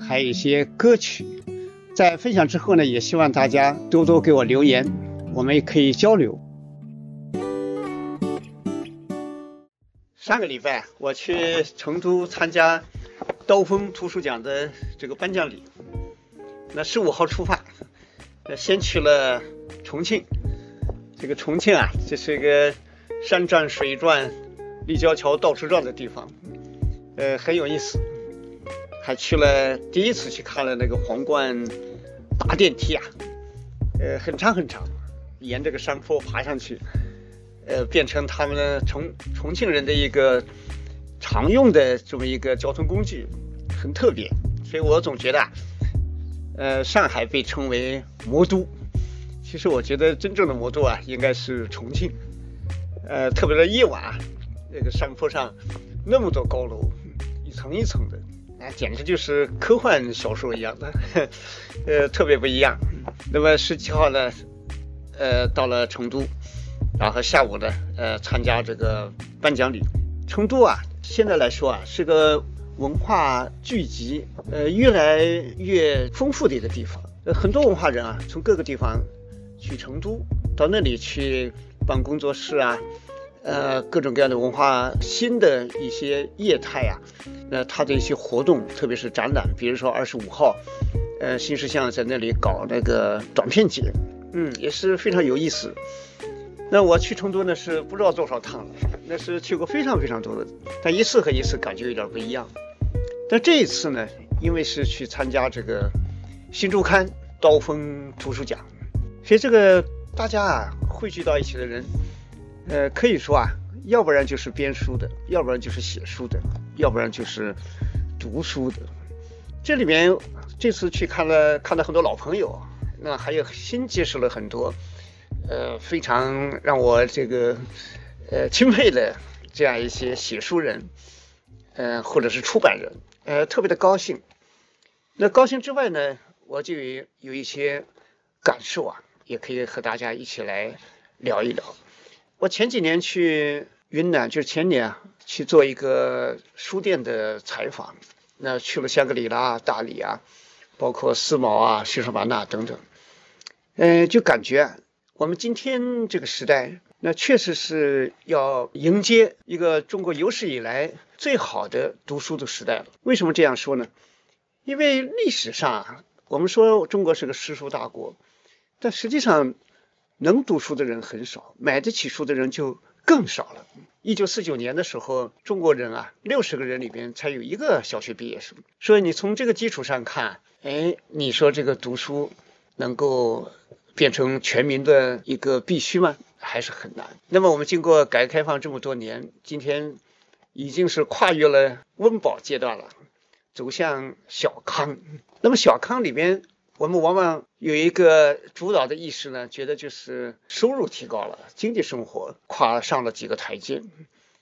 还有一些歌曲，在分享之后呢，也希望大家多多给我留言，我们也可以交流。上个礼拜我去成都参加刀锋图书奖的这个颁奖礼，那十五号出发，呃，先去了重庆。这个重庆啊，这是一个山转水转、立交桥到处转的地方，呃，很有意思。还去了第一次去看了那个皇冠大电梯啊，呃，很长很长，沿这个山坡爬上去，呃，变成他们重重庆人的一个常用的这么一个交通工具，很特别。所以我总觉得，呃，上海被称为魔都，其实我觉得真正的魔都啊，应该是重庆。呃，特别是夜晚，那个山坡上那么多高楼，一层一层的。简直就是科幻小说一样的，呃，特别不一样。那么十七号呢，呃，到了成都，然后下午呢，呃，参加这个颁奖礼。成都啊，现在来说啊，是个文化聚集，呃，越来越丰富的一个地方。呃，很多文化人啊，从各个地方去成都，到那里去办工作室啊。呃，各种各样的文化新的一些业态呀，那它的一些活动，特别是展览，比如说二十五号，呃，新世相在那里搞那个短片节，嗯，也是非常有意思。那我去成都呢是不知道多少趟了，那是去过非常非常多的，但一次和一次感觉有点不一样。但这一次呢，因为是去参加这个新周刊刀锋图书奖，所以这个大家啊汇聚到一起的人。呃，可以说啊，要不然就是编书的，要不然就是写书的，要不然就是读书的。这里面这次去看了，看到很多老朋友，那还有新结识了很多，呃，非常让我这个呃钦佩的这样一些写书人，呃，或者是出版人，呃，特别的高兴。那高兴之外呢，我就有一些感受啊，也可以和大家一起来聊一聊。我前几年去云南，就是前年啊，去做一个书店的采访，那去了香格里拉、大理啊，包括思茅啊、西双版纳等等，嗯，就感觉我们今天这个时代，那确实是要迎接一个中国有史以来最好的读书的时代了。为什么这样说呢？因为历史上我们说中国是个诗书大国，但实际上。能读书的人很少，买得起书的人就更少了。一九四九年的时候，中国人啊，六十个人里边才有一个小学毕业生。所以你从这个基础上看，哎，你说这个读书能够变成全民的一个必须吗？还是很难。那么我们经过改革开放这么多年，今天已经是跨越了温饱阶段了，走向小康。那么小康里边。我们往往有一个主导的意识呢，觉得就是收入提高了，经济生活跨上了几个台阶。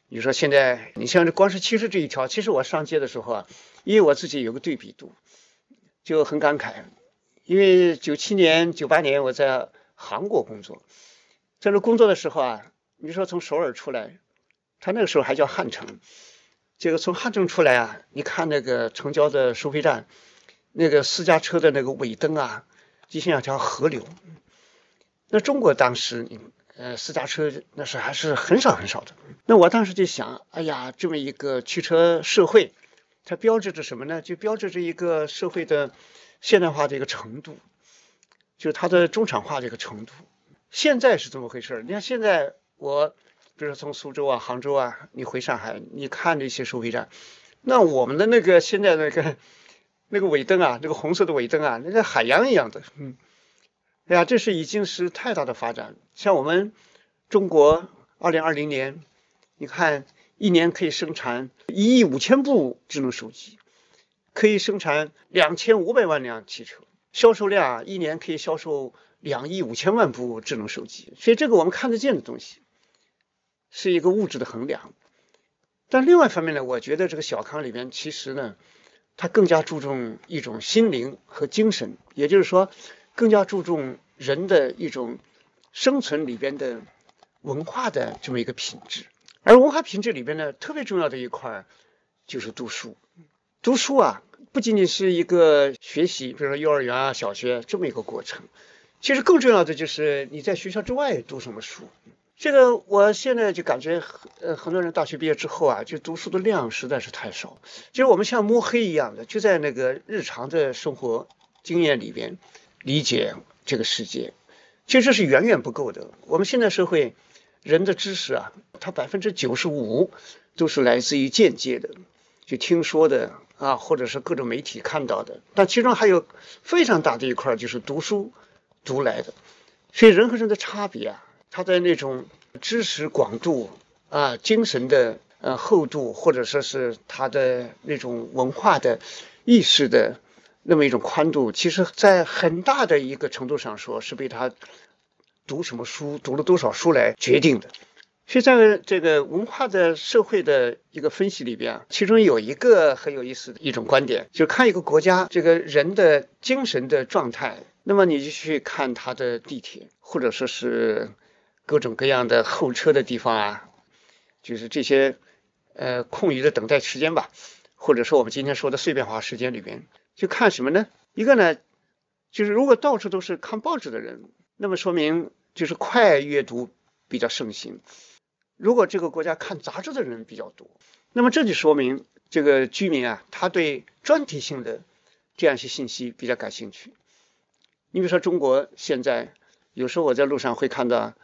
你说现在，你像这光是其实这一条，其实我上街的时候啊，因为我自己有个对比度，就很感慨。因为九七年、九八年我在韩国工作，在那工作的时候啊，你说从首尔出来，他那个时候还叫汉城，这个从汉城出来啊，你看那个城郊的收费站。那个私家车的那个尾灯啊，就像一条河流。那中国当时，呃，私家车那是还是很少很少的。那我当时就想，哎呀，这么一个汽车社会，它标志着什么呢？就标志着一个社会的现代化的一个程度。就是它的中产化的一个程度。现在是怎么回事？你看现在我，比如说从苏州啊、杭州啊，你回上海，你看这些收费站，那我们的那个现在那个那个尾灯啊，那个红色的尾灯啊，那个海洋一样的，嗯，哎呀，这是已经是太大的发展。像我们中国二零二零年，你看一年可以生产一亿五千部智能手机，可以生产两千五百万辆汽车，销售量一年可以销售。两亿五千万部智能手机，所以这个我们看得见的东西，是一个物质的衡量。但另外一方面呢，我觉得这个小康里边其实呢，它更加注重一种心灵和精神，也就是说，更加注重人的一种生存里边的文化的这么一个品质。而文化品质里边呢，特别重要的一块就是读书。读书啊，不仅仅是一个学习，比如说幼儿园啊、小学这么一个过程。其实更重要的就是你在学校之外读什么书。这个我现在就感觉，呃，很多人大学毕业之后啊，就读书的量实在是太少。就是我们像摸黑一样的，就在那个日常的生活经验里边理解这个世界，其实这是远远不够的。我们现在社会人的知识啊，它百分之九十五都是来自于间接的，就听说的啊，或者是各种媒体看到的。但其中还有非常大的一块就是读书。读来的，所以人和人的差别啊，他的那种知识广度啊，精神的呃厚度，或者说是他的那种文化的意识的那么一种宽度，其实在很大的一个程度上说，是被他读什么书、读了多少书来决定的。所以在这个文化的社会的一个分析里边啊，其中有一个很有意思的一种观点，就看一个国家这个人的精神的状态。那么你就去看他的地铁，或者说是各种各样的候车的地方啊，就是这些呃空余的等待时间吧，或者说我们今天说的碎片化时间里边，就看什么呢？一个呢，就是如果到处都是看报纸的人，那么说明就是快阅读比较盛行；如果这个国家看杂志的人比较多，那么这就说明这个居民啊，他对专题性的这样一些信息比较感兴趣。你比如说，中国现在有时候我在路上会看到，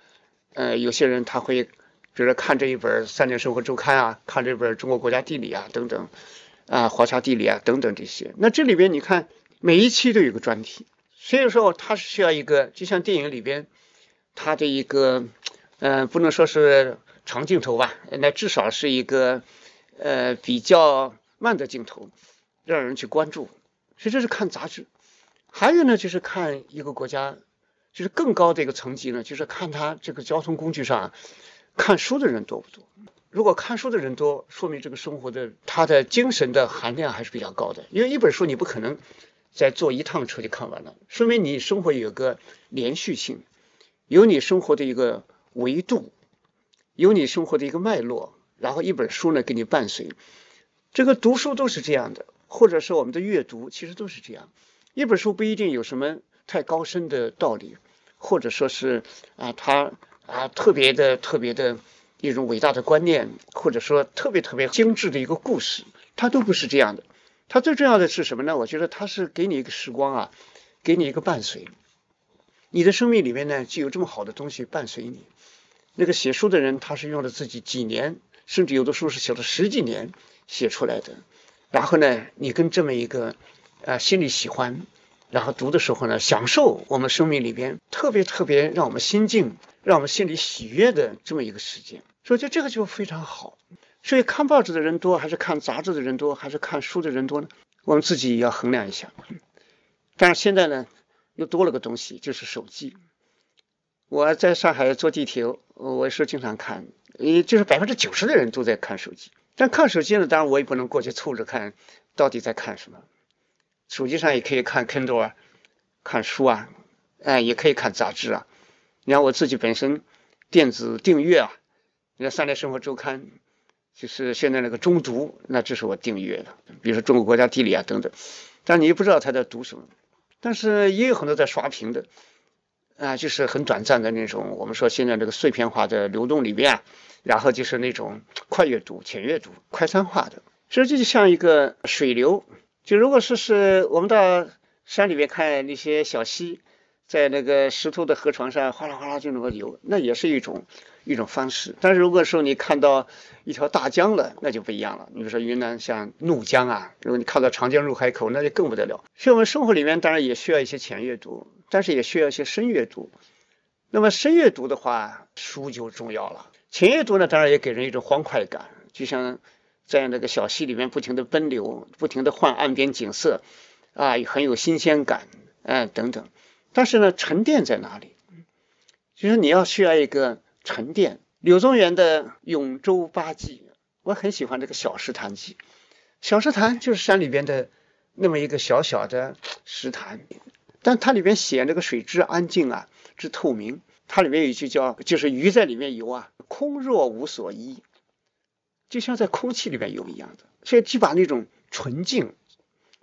呃，有些人他会，比如说看这一本《三联生活周刊》啊，看这本《中国国家地理》啊，等等，啊，《华夏地理》啊，等等这些。那这里边你看，每一期都有个专题，所以说它是需要一个，就像电影里边，它的一个，嗯，不能说是长镜头吧，那至少是一个，呃，比较慢的镜头，让人去关注。所以这是看杂志。还有呢，就是看一个国家，就是更高的一个层级呢，就是看他这个交通工具上看书的人多不多。如果看书的人多，说明这个生活的他的精神的含量还是比较高的。因为一本书你不可能再坐一趟车就看完了，说明你生活有个连续性，有你生活的一个维度，有你生活的一个脉络，然后一本书呢给你伴随。这个读书都是这样的，或者是我们的阅读其实都是这样。一本书不一定有什么太高深的道理，或者说是啊，他啊特别的、特别的一种伟大的观念，或者说特别特别精致的一个故事，它都不是这样的。它最重要的是什么呢？我觉得它是给你一个时光啊，给你一个伴随。你的生命里面呢，就有这么好的东西伴随你。那个写书的人，他是用了自己几年，甚至有的书是写了十几年写出来的。然后呢，你跟这么一个。啊，心里喜欢，然后读的时候呢，享受我们生命里边特别特别让我们心静、让我们心里喜悦的这么一个时间，所以就这个就非常好。所以看报纸的人多，还是看杂志的人多，还是看书的人多呢？我们自己也要衡量一下。但是现在呢，又多了个东西，就是手机。我在上海坐地铁，我是经常看，也就是百分之九十的人都在看手机。但看手机呢，当然我也不能过去凑着看，到底在看什么。手机上也可以看 Kindle 啊，看书啊，哎，也可以看杂志啊。你看我自己本身电子订阅啊，你看《三联生活周刊》，就是现在那个中读，那这是我订阅的。比如说《中国国家地理》啊等等，但你又不知道他在读什么。但是也有很多在刷屏的，啊，就是很短暂的那种。我们说现在这个碎片化的流动里边，然后就是那种快阅读、浅阅读、快餐化的，所以这就像一个水流。就如果说是我们到山里面看那些小溪，在那个石头的河床上哗啦哗啦就那么游，那也是一种一种方式。但是如果说你看到一条大江了，那就不一样了。你比如说云南像怒江啊，如果你看到长江入海口，那就更不得了。所以我们生活里面当然也需要一些浅阅读，但是也需要一些深阅读。那么深阅读的话，书就重要了。浅阅读呢，当然也给人一种欢快感，就像在那个小溪里面不停的奔流，不停的换岸边景色，啊，很有新鲜感，嗯，等等。但是呢，沉淀在哪里？就是你要需要一个沉淀。柳宗元的《永州八记》，我很喜欢这个《小石潭记》。小石潭就是山里边的那么一个小小的石潭，但它里边写那个水之安静啊，之透明。它里面有一句叫，就是鱼在里面游啊，空若无所依，就像在空气里面游一样的。所以，就把那种纯净。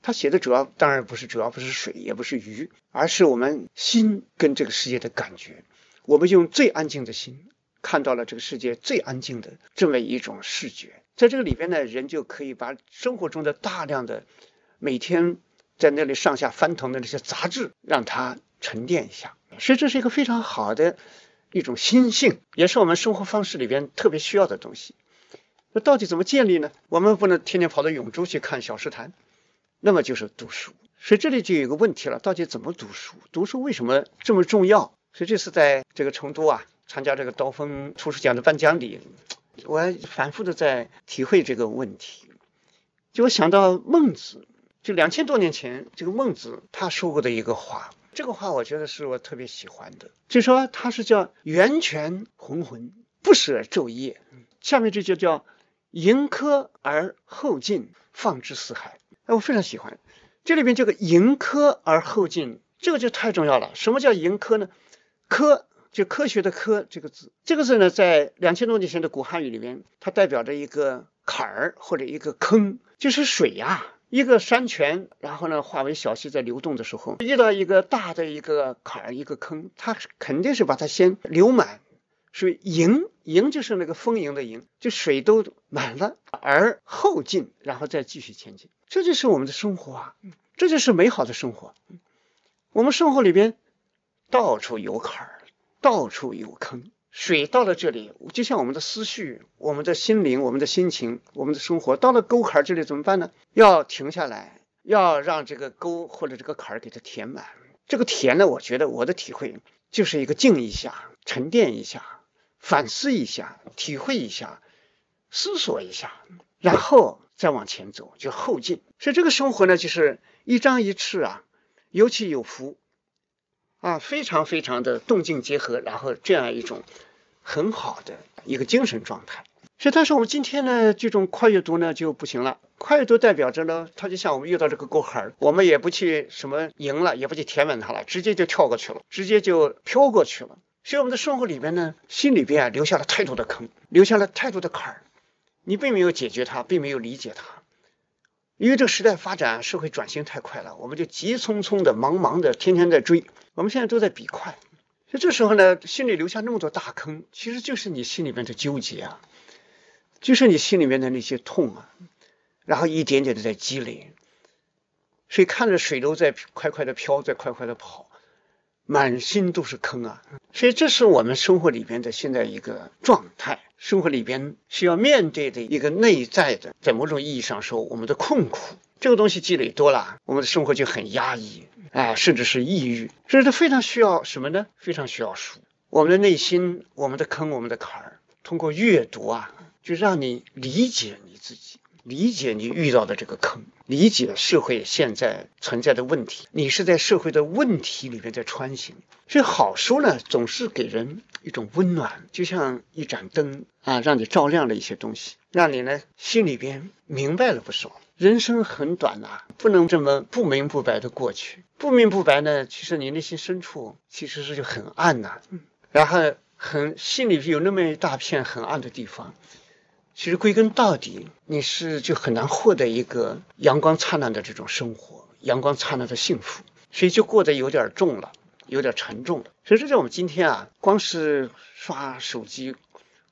他写的主要当然不是主要不是水，也不是鱼，而是我们心跟这个世界的感觉。我们用最安静的心看到了这个世界最安静的这么一种视觉，在这个里边呢，人就可以把生活中的大量的每天在那里上下翻腾的那些杂质，让它沉淀一下。所以这是一个非常好的一种心性，也是我们生活方式里边特别需要的东西。那到底怎么建立呢？我们不能天天跑到永州去看小石潭。那么就是读书，所以这里就有个问题了，到底怎么读书？读书为什么这么重要？所以这次在这个成都啊，参加这个刀锋图书奖的颁奖礼，我反复的在体会这个问题。就我想到孟子，就两千多年前，这个孟子他说过的一个话，这个话我觉得是我特别喜欢的，就说他是叫源泉浑浑，不舍昼夜。下面这就叫盈科而后进，放之四海。哎我非常喜欢，这里边这个“盈科而后进”，这个就太重要了。什么叫“盈科”呢？“科”就科学的“科”这个字，这个字呢，在两千多年前的古汉语里面，它代表着一个坎儿或者一个坑，就是水呀，一个山泉，然后呢化为小溪在流动的时候，遇到一个大的一个坎儿、一个坑，它肯定是把它先流满。所以盈盈就是那个丰盈的盈，就水都满了，而后进，然后再继续前进。这就是我们的生活啊，这就是美好的生活。我们生活里边到处有坎儿，到处有坑。水到了这里，就像我们的思绪、我们的心灵、我们的心情、我们的生活到了沟坎儿这里怎么办呢？要停下来，要让这个沟或者这个坎儿给它填满。这个填呢，我觉得我的体会就是一个静一下，沉淀一下。反思一下，体会一下，思索一下，然后再往前走，就后进。所以这个生活呢，就是一张一弛啊，有起有伏啊，非常非常的动静结合，然后这样一种很好的一个精神状态。所以，但是我们今天呢，这种快阅读呢就不行了。快阅读代表着呢，它就像我们遇到这个沟坎儿，我们也不去什么赢了，也不去填满它了，直接就跳过去了，直接就飘过去了。所以我们的生活里边呢，心里边啊留下了太多的坑，留下了太多的坎儿，你并没有解决它，并没有理解它，因为这个时代发展，社会转型太快了，我们就急匆匆的、忙忙的，天天在追，我们现在都在比快。所以这时候呢，心里留下那么多大坑，其实就是你心里面的纠结啊，就是你心里面的那些痛啊，然后一点点的在积累，所以看着水流在快快的飘，在快快的跑。满心都是坑啊，所以这是我们生活里边的现在一个状态，生活里边需要面对的一个内在的，在某种意义上说，我们的困苦，这个东西积累多了，我们的生活就很压抑，哎，甚至是抑郁，所以它非常需要什么呢？非常需要书，我们的内心，我们的坑，我们的坎儿，通过阅读啊，就让你理解你自己。理解你遇到的这个坑，理解社会现在存在的问题，你是在社会的问题里面在穿行。所以好书呢，总是给人一种温暖，就像一盏灯啊，让你照亮了一些东西，让你呢心里边明白了不少。人生很短呐，不能这么不明不白的过去。不明不白呢，其实你内心深处其实是就很暗呐，然后很心里有那么一大片很暗的地方。其实归根到底，你是就很难获得一个阳光灿烂的这种生活，阳光灿烂的幸福，所以就过得有点重了，有点沉重了。所以这在我们今天啊，光是刷手机、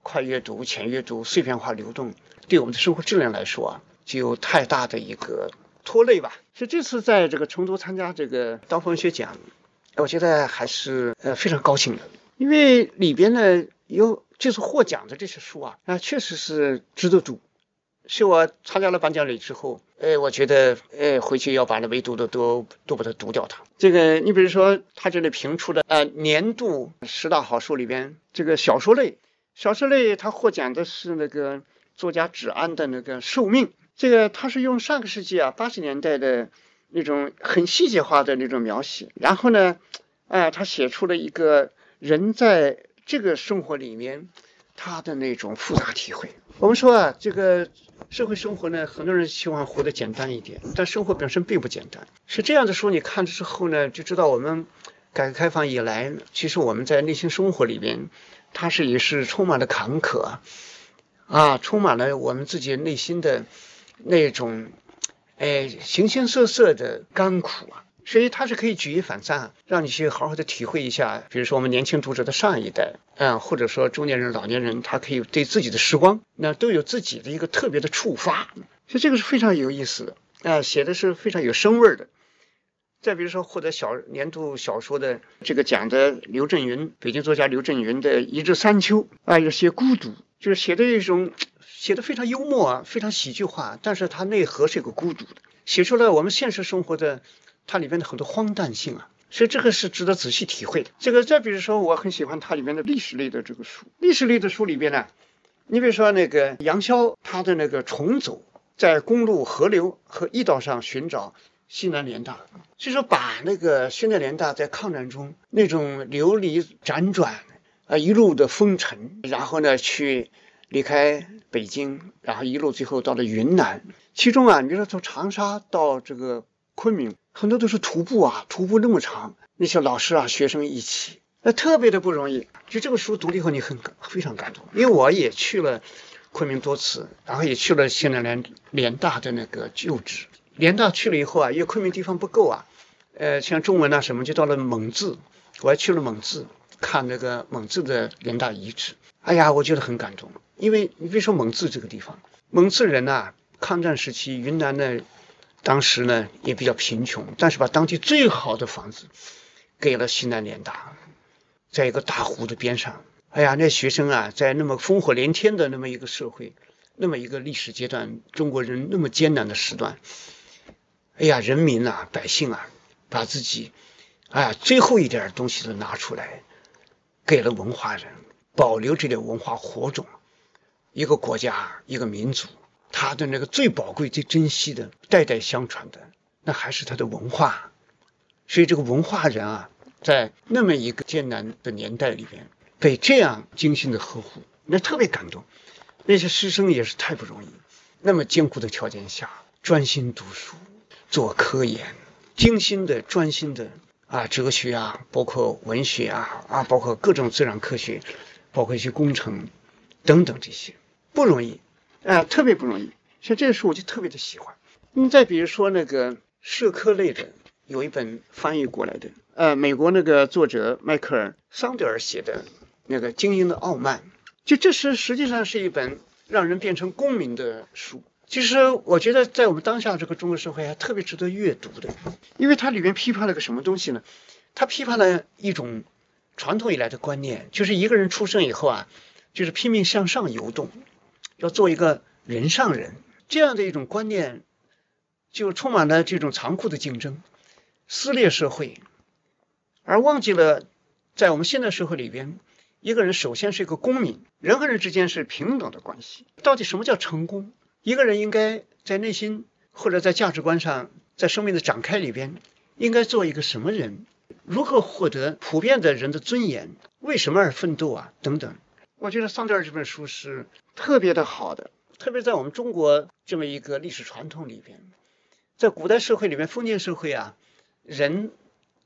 快阅读、浅阅读、碎片化流动，对我们的生活质量来说啊，就有太大的一个拖累吧。所以这次在这个成都参加这个刀锋文学奖，我觉得还是呃非常高兴的，因为里边呢有就是获奖的这些书啊，啊确实是值得读。是我参加了颁奖礼之后，呃，我觉得呃回去要把那没读的都都把它读掉。它这个，你比如说他这里评出的呃年度十大好书里边，这个小说类，小说类他获奖的是那个作家芷安的那个《寿命》，这个他是用上个世纪啊八十年代的那种很细节化的那种描写，然后呢，哎，他写出了一个人在这个生活里面他的那种复杂体会。我们说啊，这个。社会生活呢，很多人希望活得简单一点，但生活本身并不简单。是这样的书，你看了之后呢，就知道我们改革开放以来，其实我们在内心生活里边，它是也是充满了坎坷啊，充满了我们自己内心的那种哎形形色色的甘苦啊。所以它是可以举一反三，让你去好好的体会一下。比如说我们年轻读者的上一代，嗯，或者说中年人、老年人，他可以对自己的时光，那都有自己的一个特别的触发。所以这个是非常有意思的，啊，写的是非常有生味的。再比如说获得小年度小说的这个奖的刘震云，北京作家刘震云的《一至三秋》，啊，有些孤独，就是写的一种写的非常幽默啊，非常喜剧化，但是它内核是一个孤独的，写出了我们现实生活的。它里面的很多荒诞性啊，所以这个是值得仔细体会的。这个再比如说，我很喜欢它里面的历史类的这个书。历史类的书里边呢，你比如说那个杨逍他的那个重走，在公路、河流和驿道上寻找西南联大，就说把那个西南联大在抗战中那种流离辗转啊，一路的风尘，然后呢去离开北京，然后一路最后到了云南。其中啊，你说从长沙到这个昆明。很多都是徒步啊，徒步那么长，那些老师啊、学生一起，那特别的不容易。就这个书读了以后，你很非常感动，因为我也去了昆明多次，然后也去了西南联联大的那个旧址。联大去了以后啊，因为昆明地方不够啊，呃，像中文啊什么，就到了蒙自，我还去了蒙自看那个蒙自的联大遗址。哎呀，我觉得很感动，因为你别说蒙自这个地方，蒙自人呐，抗战时期云南的。当时呢也比较贫穷，但是把当地最好的房子给了西南联大，在一个大湖的边上。哎呀，那学生啊，在那么烽火连天的那么一个社会，那么一个历史阶段，中国人那么艰难的时段，哎呀，人民啊，百姓啊，把自己，哎呀，最后一点东西都拿出来，给了文化人，保留这点文化火种，一个国家，一个民族。他的那个最宝贵、最珍惜的、代代相传的，那还是他的文化。所以这个文化人啊，在那么一个艰难的年代里边，被这样精心的呵护，那特别感动。那些师生也是太不容易，那么艰苦的条件下，专心读书、做科研，精心的、专心的啊，哲学啊，包括文学啊，啊，包括各种自然科学，包括一些工程等等这些，不容易。啊，特别不容易。像这书我就特别的喜欢。你再比如说那个社科类的，有一本翻译过来的，呃，美国那个作者迈克尔·桑德尔写的那个《精英的傲慢》，就这是实际上是一本让人变成公民的书。其实我觉得在我们当下这个中国社会还特别值得阅读的，因为它里面批判了个什么东西呢？它批判了一种传统以来的观念，就是一个人出生以后啊，就是拼命向上游动。要做一个人上人，这样的一种观念，就充满了这种残酷的竞争、撕裂社会，而忘记了在我们现代社会里边，一个人首先是一个公民，人和人之间是平等的关系。到底什么叫成功？一个人应该在内心或者在价值观上，在生命的展开里边，应该做一个什么人？如何获得普遍的人的尊严？为什么而奋斗啊？等等。我觉得桑德尔这本书是特别的好的，特别在我们中国这么一个历史传统里边，在古代社会里面，封建社会啊，人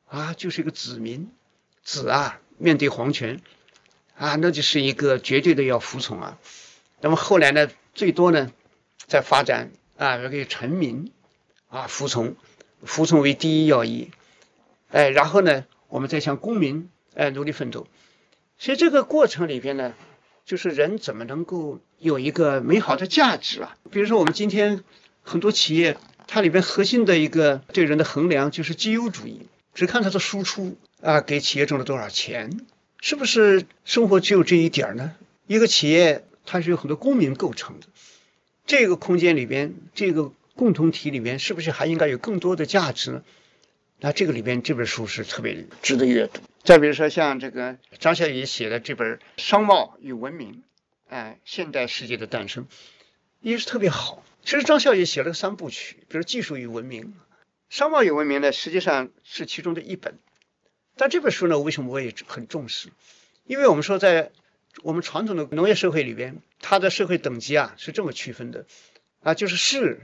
啊就是一个子民，子啊面对皇权啊，那就是一个绝对的要服从啊。那么后来呢，最多呢在发展啊，这个臣民啊服从，服从为第一要义，哎，然后呢，我们再向公民哎努力奋斗。所以这个过程里边呢，就是人怎么能够有一个美好的价值啊？比如说我们今天很多企业，它里边核心的一个对人的衡量就是绩优主义，只看它的输出啊，给企业挣了多少钱？是不是生活只有这一点儿呢？一个企业它是有很多公民构成的，这个空间里边，这个共同体里面，是不是还应该有更多的价值呢？那这个里边这本书是特别值得阅读。再比如说像这个张小雨写的这本《商贸与文明》，哎，现代世界的诞生，也是特别好。其实张小雨写了三部曲，比如《技术与文明》，《商贸与文明》呢，实际上是其中的一本。但这本书呢，为什么我也很重视？因为我们说，在我们传统的农业社会里边，它的社会等级啊是这么区分的啊，就是士，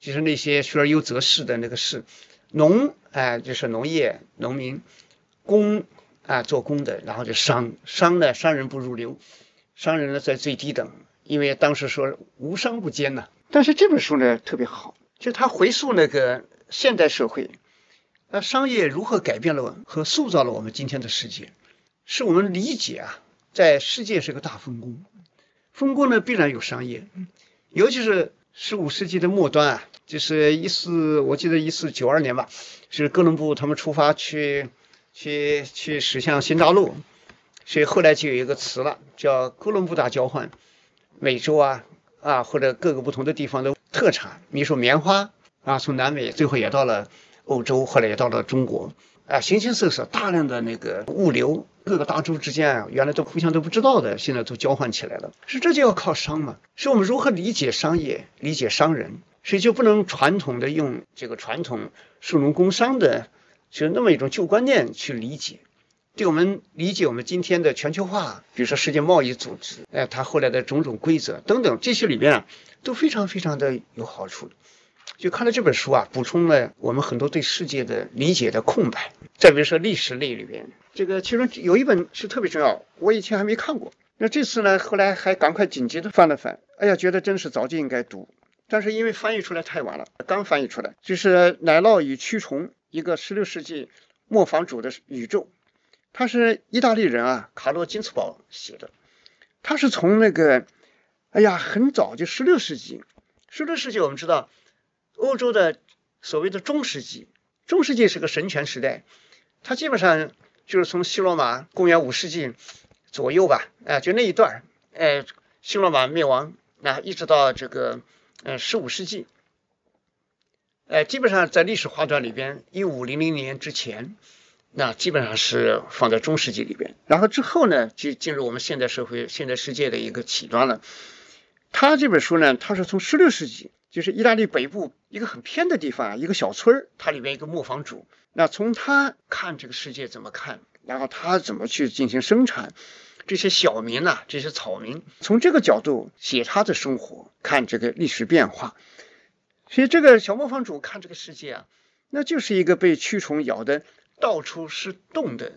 就是那些学而优则仕的那个士；农，哎，就是农业农民；工，啊，做工的；然后就商，商呢，商人不入流，商人呢在最低等，因为当时说无商不奸呐。但是这本书呢特别好，就他回溯那个现代社会。那商业如何改变了和塑造了我们今天的世界？是我们理解啊，在世界是个大分工，分工呢必然有商业，尤其是十五世纪的末端啊，就是一四，我记得一四九二年吧，是哥伦布他们出发去去去驶向新大陆，所以后来就有一个词了，叫哥伦布大交换，美洲啊啊或者各个不同的地方的特产，比如说棉花啊，从南美最后也到了。欧洲后来也到了中国，啊，形形色色，大量的那个物流，各个大洲之间啊，原来都互相都不知道的，现在都交换起来了。是这就要靠商嘛？是我们如何理解商业、理解商人？所以就不能传统的用这个传统数农工商的，就那么一种旧观念去理解，对我们理解我们今天的全球化，比如说世界贸易组织，哎，它后来的种种规则等等，这些里面啊，都非常非常的有好处。就看了这本书啊，补充了我们很多对世界的理解的空白。再比如说历史类里边，这个其中有一本是特别重要，我以前还没看过。那这次呢，后来还赶快紧急的翻了翻，哎呀，觉得真是早就应该读，但是因为翻译出来太晚了，刚翻译出来，就是《奶酪与蛆虫：一个16世纪磨坊主的宇宙》，他是意大利人啊，卡洛金茨堡写的，他是从那个，哎呀，很早就16世纪，16世纪我们知道。欧洲的所谓的中世纪，中世纪是个神权时代，它基本上就是从西罗马公元五世纪左右吧，啊，就那一段儿，哎，西罗马灭亡，那一直到这个呃十五世纪，哎，基本上在历史划段里边，一五零零年之前，那基本上是放在中世纪里边，然后之后呢，就进入我们现代社会、现代世界的一个起端了。他这本书呢，他是从十六世纪。就是意大利北部一个很偏的地方，一个小村儿，它里面一个磨坊主。那从他看这个世界怎么看，然后他怎么去进行生产，这些小民呐，这些草民，从这个角度写他的生活，看这个历史变化。所以这个小磨坊主看这个世界啊，那就是一个被蛆虫咬的到处是洞的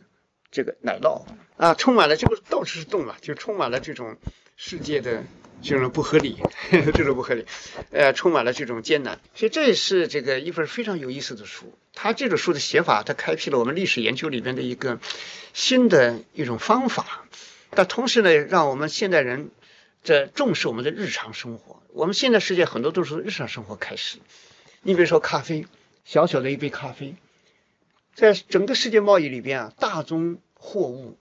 这个奶酪啊，充满了这个到处是洞嘛，就充满了这种世界的。这种不合理，这种不合理，呃，充满了这种艰难。所以这也是这个一本非常有意思的书。它这种书的写法，它开辟了我们历史研究里边的一个新的一种方法。但同时呢，让我们现代人在重视我们的日常生活。我们现在世界很多都是从日常生活开始。你比如说咖啡，小小的一杯咖啡，在整个世界贸易里边啊，大宗货物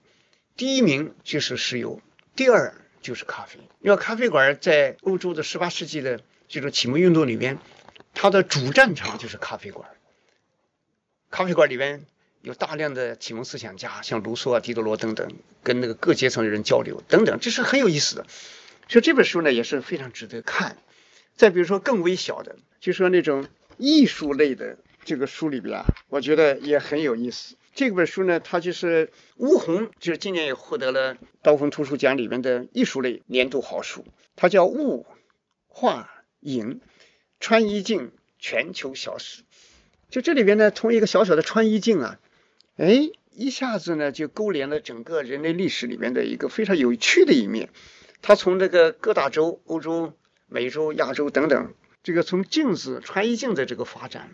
第一名就是石油，第二。就是咖啡，因为咖啡馆在欧洲的十八世纪的这种启蒙运动里边，它的主战场就是咖啡馆。咖啡馆里边有大量的启蒙思想家，像卢梭啊、狄德罗等等，跟那个各阶层的人交流等等，这是很有意思的。所以这本书呢也是非常值得看。再比如说更微小的，就说那种艺术类的这个书里边啊，我觉得也很有意思。这本书呢，它就是吴红，就是今年也获得了刀锋图书奖里面的艺术类年度好书。它叫《物画影穿衣镜全球小史》。就这里边呢，从一个小小的穿衣镜啊，哎，一下子呢就勾连了整个人类历史里面的一个非常有趣的一面。他从这个各大洲，欧洲、美洲、亚洲等等，这个从镜子穿衣镜的这个发展，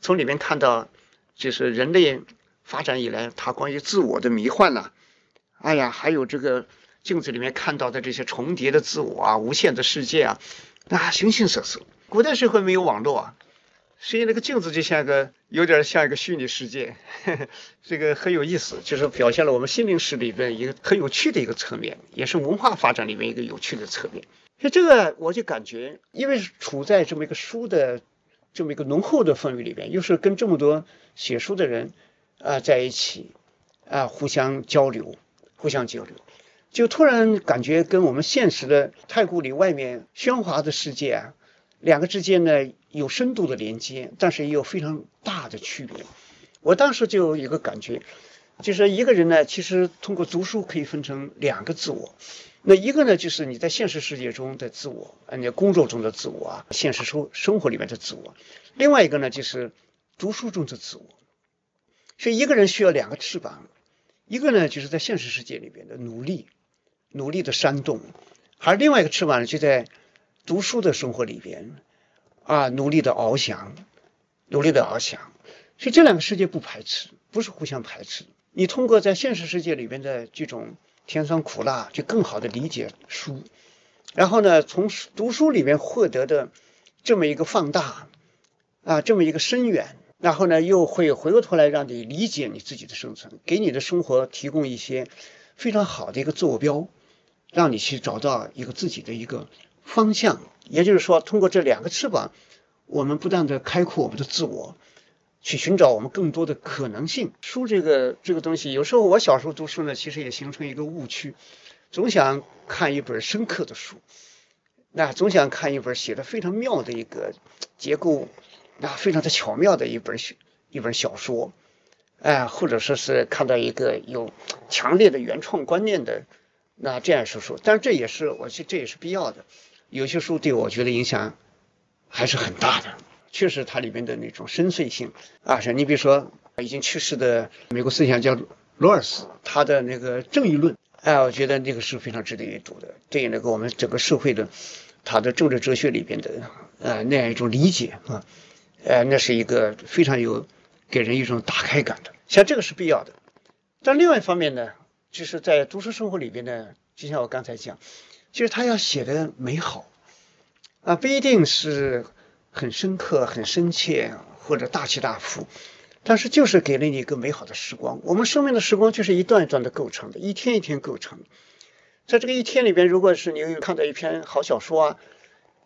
从里面看到就是人类。发展以来，他关于自我的迷幻呐，哎呀，还有这个镜子里面看到的这些重叠的自我啊，无限的世界啊，啊，形形色色。古代社会没有网络啊，实际那个镜子就像个有点像一个虚拟世界，这个很有意思，就是表现了我们心灵史里边一个很有趣的一个侧面，也是文化发展里面一个有趣的侧面。所以这个我就感觉，因为处在这么一个书的这么一个浓厚的氛围里边，又是跟这么多写书的人啊在一起啊互相交流，互相交流，就突然感觉跟我们现实的太古里外面喧哗的世界啊，两个之间呢有深度的连接，但是也有非常大的区别。我当时就有一个感觉，就是一个人呢，其实通过读书可以分成两个自我。那一个呢，就是你在现实世界中的自我，啊，你工作中的自我啊，现实生生活里面的自我；另外一个呢，就是读书中的自我。所以一个人需要两个翅膀，一个呢就是在现实世界里边的努力，努力的煽动；而另外一个翅膀呢，就在读书的生活里边，啊，努力的翱翔，努力的翱翔。所以这两个世界不排斥，不是互相排斥。你通过在现实世界里边的这种。甜酸苦辣，就更好的理解书，然后呢，从读书里面获得的这么一个放大啊，这么一个深远，然后呢，又会回过头来让你理解你自己的生存，给你的生活提供一些非常好的一个坐标，让你去找到一个自己的一个方向。也就是说，通过这两个翅膀，我们不断的开阔我们的自我。去寻找我们更多的可能性。书这个这个东西，有时候我小时候读书呢，其实也形成一个误区，总想看一本深刻的书，那总想看一本写的非常妙的一个结构，那非常的巧妙的一本一本小说，哎，或者说是看到一个有强烈的原创观念的那这样书书。但是这也是我觉得这也是必要的。有些书对我觉得影响还是很大的。确实，它里面的那种深邃性啊，是你比如说已经去世的美国思想家罗尔斯，他的那个正义论，哎，我觉得那个是非常值得阅读的，对那个我们整个社会的他的政治哲学里边的呃那样一种理解啊，呃，那是一个非常有给人一种打开感的，像这个是必要的。但另外一方面呢，就是在读书生活里边呢，就像我刚才讲，就是他要写的美好啊，不一定是。很深刻、很深切，或者大起大伏，但是就是给了你一个美好的时光。我们生命的时光就是一段一段的构成的，一天一天构成。在这个一天里边，如果是你看到一篇好小说啊，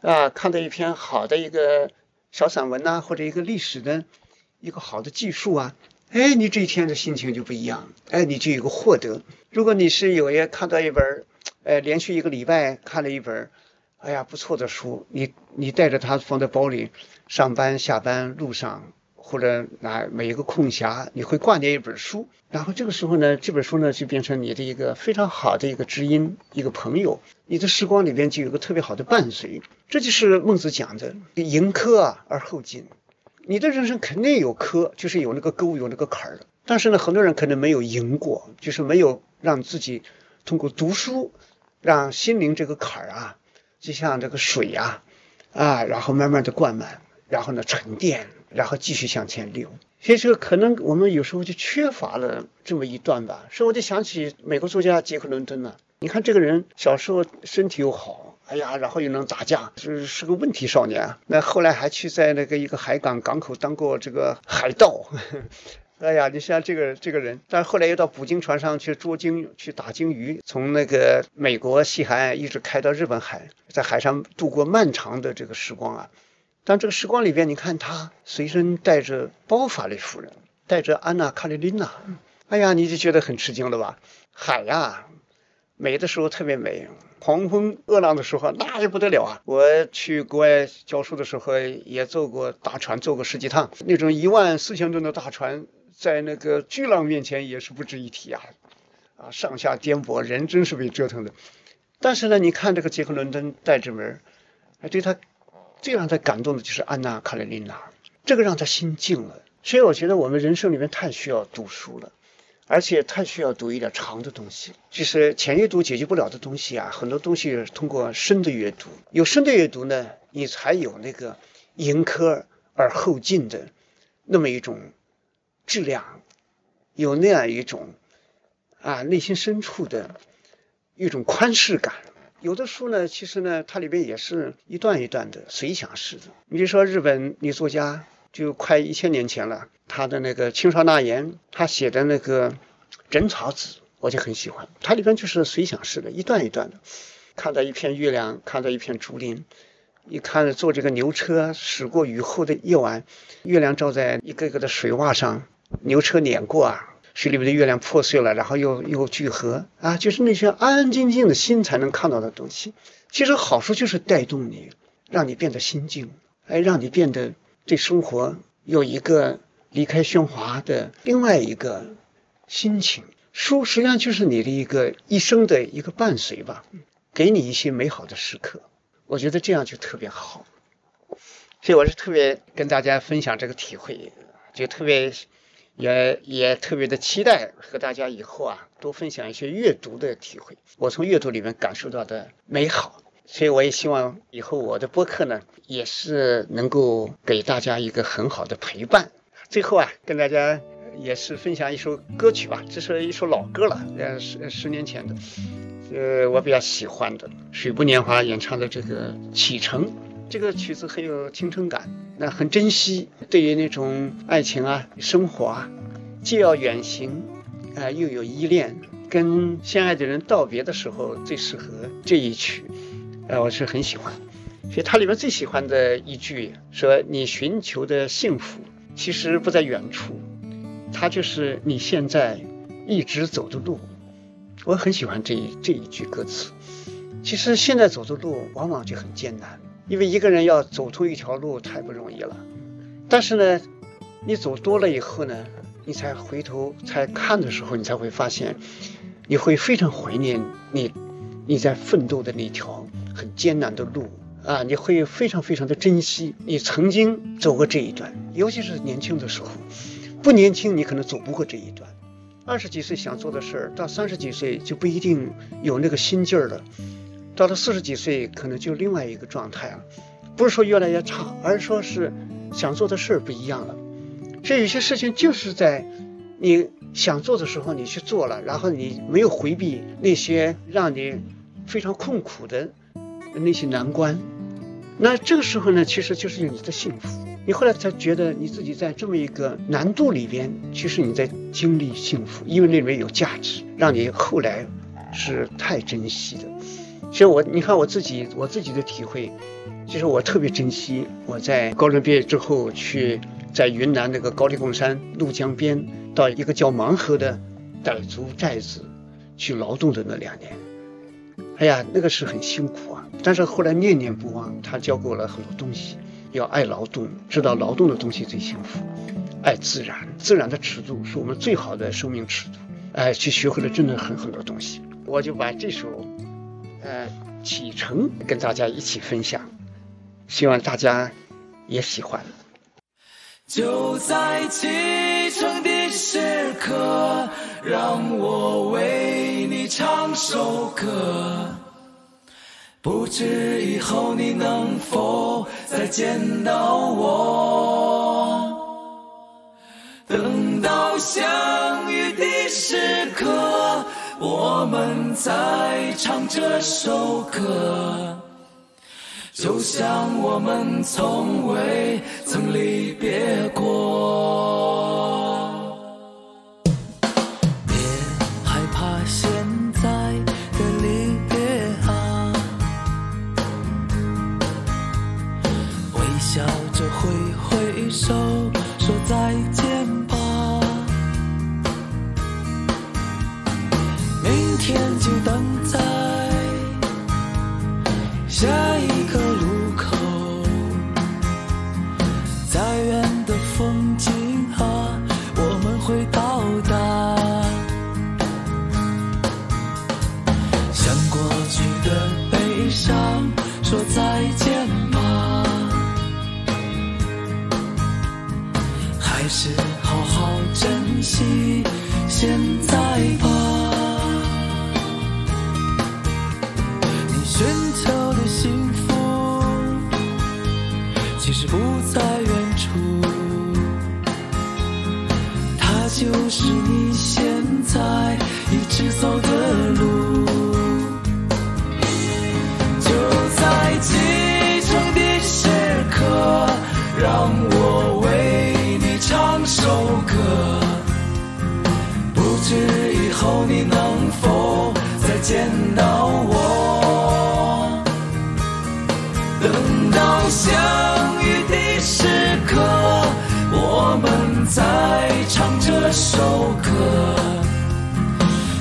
啊，看到一篇好的一个小散文呐，或者一个历史的一个好的记述啊，哎，你这一天的心情就不一样，哎，你就有个获得。如果你是有一看到一本，呃，连续一个礼拜看了一本。哎呀，不错的书，你你带着它放在包里，上班、下班路上，或者哪每一个空暇，你会挂念一本书。然后这个时候呢，这本书呢就变成你的一个非常好的一个知音，一个朋友。你的时光里边就有个特别好的伴随。这就是孟子讲的“迎科啊而后进”。你的人生肯定有科，就是有那个沟，有那个坎儿。但是呢，很多人可能没有迎过，就是没有让自己通过读书，让心灵这个坎儿啊。就像这个水呀，啊，然后慢慢的灌满，然后呢沉淀，然后继续向前流。所以说，可能我们有时候就缺乏了这么一段吧。所以我就想起美国作家杰克伦敦了。你看这个人小时候身体又好，哎呀，然后又能打架，是是个问题少年。那后来还去在那个一个海港港口当过这个海盗。哎呀，你像这个这个人，但是后来又到捕鲸船上去捉鲸，去打鲸鱼，从那个美国西海岸一直开到日本海，在海上度过漫长的这个时光啊。但这个时光里边，你看他随身带着包法利夫人，带着安娜卡列琳娜，哎呀，你就觉得很吃惊了吧？海呀，美的时候特别美，狂风恶浪的时候那也不得了啊！我去国外教书的时候也坐过大船，坐过十几趟，那种一万四千吨的大船。在那个巨浪面前也是不值一提啊，啊，上下颠簸，人真是被折腾的。但是呢，你看这个杰克伦敦带着门，哎，对他最让他感动的就是安娜卡列琳娜，这个让他心静了。所以我觉得我们人生里面太需要读书了，而且太需要读一点长的东西。就是浅阅读解决不了的东西啊，很多东西通过深的阅读，有深的阅读呢，你才有那个迎客而后进的那么一种。质量有那样一种啊，内心深处的一种宽视感。有的书呢，其实呢，它里边也是一段一段的随想式的。你比如说日本女作家就快一千年前了。她的那个青少纳言，他写的那个《枕草子》，我就很喜欢。它里边就是随想式的，一段一段的。看到一片月亮，看到一片竹林，一看坐这个牛车驶过雨后的夜晚，月亮照在一个个的水洼上，牛车碾过啊，水里面的月亮破碎了，然后又又聚合啊，就是那些安安静静的心才能看到的东西。其实好处就是带动你，让你变得心静，哎，让你变得对生活有一个离开喧哗的另外一个心情。书实际上就是你的一个一生的一个伴随吧。给你一些美好的时刻，我觉得这样就特别好，所以我是特别跟大家分享这个体会，就特别也也特别的期待和大家以后啊多分享一些阅读的体会，我从阅读里面感受到的美好，所以我也希望以后我的播客呢也是能够给大家一个很好的陪伴。最后啊，跟大家也是分享一首歌曲吧，这是一首老歌了，呃十十年前的。呃，我比较喜欢的水木年华演唱的这个《启程》，这个曲子很有青春感，那很珍惜。对于那种爱情啊、生活啊，既要远行，啊，又有依恋，跟相爱的人道别的时候，最适合这一曲。呃，我是很喜欢。所以它里面最喜欢的一句说：“你寻求的幸福，其实不在远处，它就是你现在一直走的路。”我很喜欢这一这一句歌词。其实现在走的路往往就很艰难，因为一个人要走出一条路太不容易了。但是呢，你走多了以后呢，你才回头才看的时候，你才会发现，你会非常怀念你你在奋斗的那条很艰难的路啊！你会非常非常的珍惜你曾经走过这一段，尤其是年轻的时候。不年轻，你可能走不过这一段。二十几岁想做的事儿，到三十几岁就不一定有那个心劲儿了。到了四十几岁，可能就另外一个状态了。不是说越来越差，而是说是想做的事儿不一样了。所以有些事情就是在你想做的时候你去做了，然后你没有回避那些让你非常痛苦的那些难关。那这个时候呢，其实就是你的幸福。你后来才觉得你自己在这么一个难度里边，其实你在经历幸福，因为那里面有价值，让你后来是太珍惜的。其实我，你看我自己，我自己的体会，其实我特别珍惜我在高中毕业之后去在云南那个高黎贡山怒江边，到一个叫芒河的傣族寨子去劳动的那两年。哎呀，那个是很辛苦啊，但是后来念念不忘，他教给我了很多东西。要爱劳动，知道劳动的东西最幸福；爱自然，自然的尺度是我们最好的生命尺度。哎，去学会了真的很很多东西。我就把这首，呃，启程跟大家一起分享，希望大家也喜欢。就在启程的时刻，让我为你唱首歌。不知以后你能否再见到我？我们在唱这首歌就像我们从未曾离别过。别害怕现在的离别啊微笑着挥挥手。现在吧。你寻求的幸福其实不在远处他就是你现在一直走见到我等到相遇的时刻我们再唱这首歌。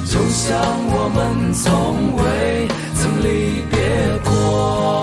就像我们从未曾离别过。